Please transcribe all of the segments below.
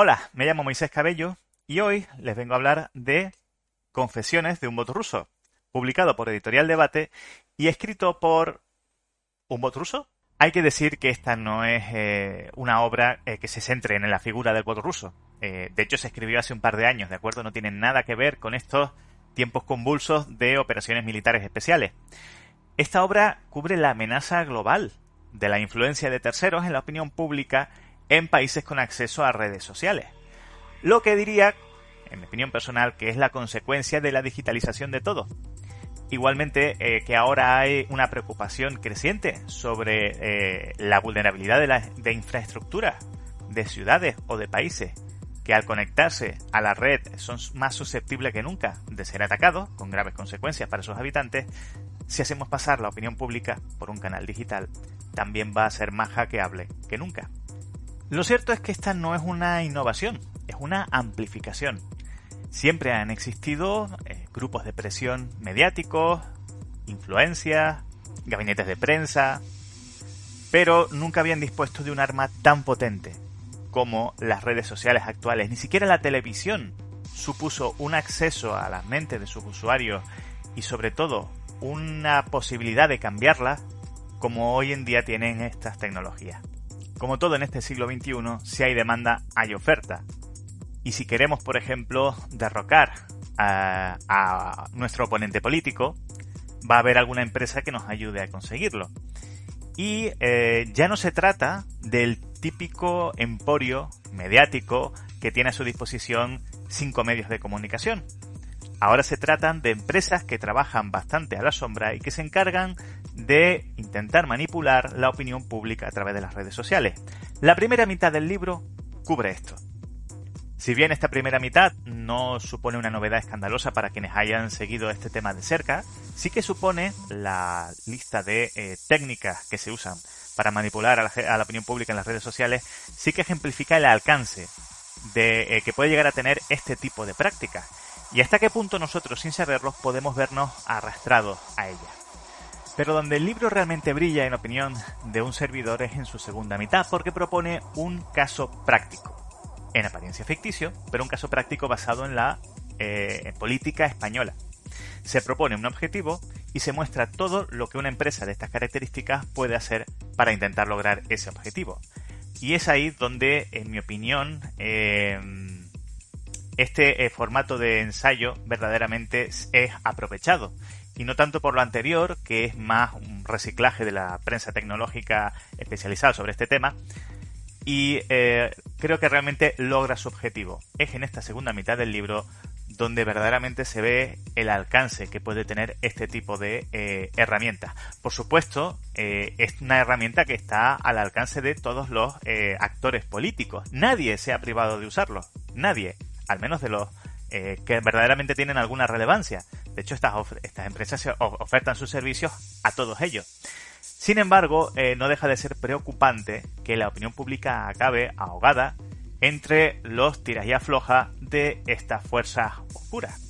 Hola, me llamo Moisés Cabello y hoy les vengo a hablar de Confesiones de un bot ruso, publicado por Editorial Debate y escrito por un bot ruso. Hay que decir que esta no es eh, una obra eh, que se centre en la figura del bot ruso. Eh, de hecho, se escribió hace un par de años, ¿de acuerdo? No tiene nada que ver con estos tiempos convulsos de operaciones militares especiales. Esta obra cubre la amenaza global de la influencia de terceros en la opinión pública en países con acceso a redes sociales. Lo que diría, en mi opinión personal, que es la consecuencia de la digitalización de todo. Igualmente eh, que ahora hay una preocupación creciente sobre eh, la vulnerabilidad de, la, de infraestructuras de ciudades o de países que al conectarse a la red son más susceptibles que nunca de ser atacados, con graves consecuencias para sus habitantes, si hacemos pasar la opinión pública por un canal digital, también va a ser más hackeable que nunca. Lo cierto es que esta no es una innovación, es una amplificación. Siempre han existido eh, grupos de presión mediáticos, influencias, gabinetes de prensa, pero nunca habían dispuesto de un arma tan potente como las redes sociales actuales. Ni siquiera la televisión supuso un acceso a las mentes de sus usuarios y sobre todo una posibilidad de cambiarla como hoy en día tienen estas tecnologías. Como todo en este siglo XXI, si hay demanda, hay oferta. Y si queremos, por ejemplo, derrocar a, nuestro oponente político, va a haber alguna empresa que nos ayude a conseguirlo. Y eh, ya no se trata del típico emporio mediático que tiene a su disposición cinco medios de comunicación. Ahora se tratan de empresas que trabajan bastante a la sombra y que se encargan de intentar manipular la opinión pública a través de las redes sociales. La primera mitad del libro cubre esto. Si bien esta primera mitad no supone una novedad escandalosa para quienes hayan seguido este tema de cerca, sí que supone la lista de eh, técnicas que se usan para manipular a la, opinión pública en las redes sociales, sí que ejemplifica el alcance de eh, que puede llegar a tener este tipo de prácticas y hasta qué punto nosotros sin saberlo podemos vernos arrastrados a ella. Pero donde el libro realmente brilla en opinión de un servidor es en su segunda mitad, porque propone un caso práctico, en apariencia ficticio, pero un caso práctico basado en la eh, política española. Se propone un objetivo y se muestra todo lo que una empresa de estas características puede hacer para intentar lograr ese objetivo. Y es ahí donde, en mi opinión, eh, este eh, formato de ensayo verdaderamente es aprovechado y no tanto por lo anterior, que es más un reciclaje de la prensa tecnológica especializada sobre este tema, y eh, creo que realmente logra su objetivo. Es en esta segunda mitad del libro donde verdaderamente se ve el alcance que puede tener este tipo de eh, herramientas. Por supuesto, eh, es una herramienta que está al alcance de todos los actores políticos. Nadie se ha privado de usarlo. Nadie. Al menos de los que verdaderamente tienen alguna relevancia. De hecho, estas, empresas ofertan sus servicios a todos ellos. Sin embargo, eh, no deja de ser preocupante que la opinión pública acabe ahogada entre los tiras y afloja de estas fuerzas oscuras.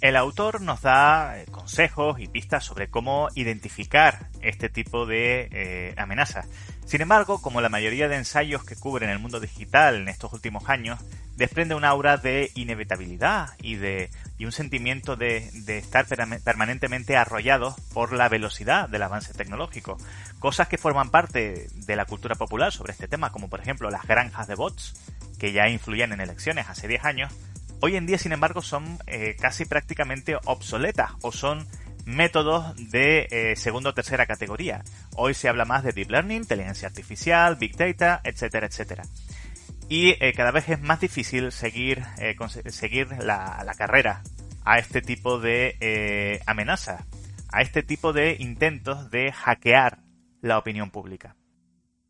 El autor nos da eh, consejos y pistas sobre cómo identificar este tipo de eh, amenazas. Sin embargo, como la mayoría de ensayos que cubren el mundo digital en estos últimos años, desprende un aura de inevitabilidad y de y un sentimiento de, estar permanentemente arrollados por la velocidad del avance tecnológico. Cosas que forman parte de la cultura popular sobre este tema, como por ejemplo las granjas de bots, que ya influían en elecciones hace 10 años, hoy en día sin embargo son eh, casi prácticamente obsoletas o son métodos de eh, segunda o tercera categoría. Hoy se habla más de deep learning, inteligencia artificial, big data, etcétera, etcétera y eh, cada vez es más difícil seguir, seguir la, carrera a este tipo de amenazas, a este tipo de intentos de hackear la opinión pública.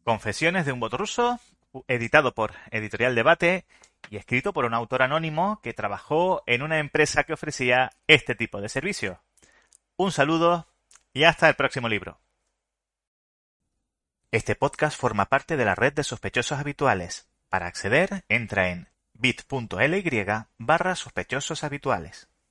Confesiones de un bot ruso, editado por Editorial Debate y escrito por un autor anónimo que trabajó en una empresa que ofrecía este tipo de servicio. Un saludo y hasta el próximo libro. Este podcast forma parte de la red de sospechosos habituales para acceder, entra en bit.ly barra.